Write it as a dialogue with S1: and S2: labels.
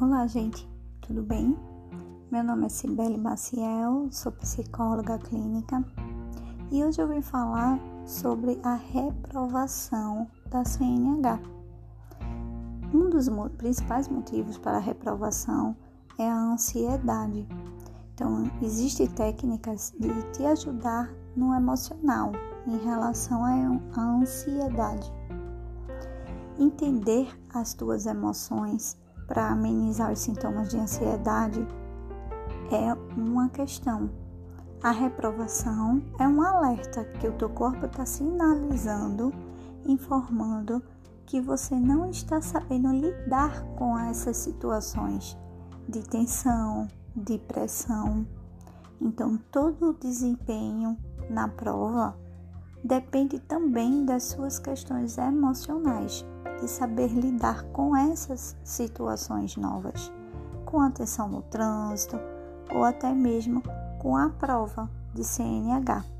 S1: Olá, gente, tudo bem? Meu nome é Cibele Maciel, sou psicóloga clínica e hoje eu vim falar sobre a reprovação da CNH. Um dos principais motivos para a reprovação é a ansiedade. Então, existem técnicas de te ajudar no emocional em relação à ansiedade. Entender as tuas emoções para amenizar os sintomas de ansiedade é uma questão. A reprovação é um alerta que o teu corpo está sinalizando, informando que você não está sabendo lidar com essas situações de tensão, de pressão. Então, todo o desempenho na prova depende também das suas questões emocionais de saber lidar com essas situações novas, com atenção no trânsito ou até mesmo com a prova de CNH.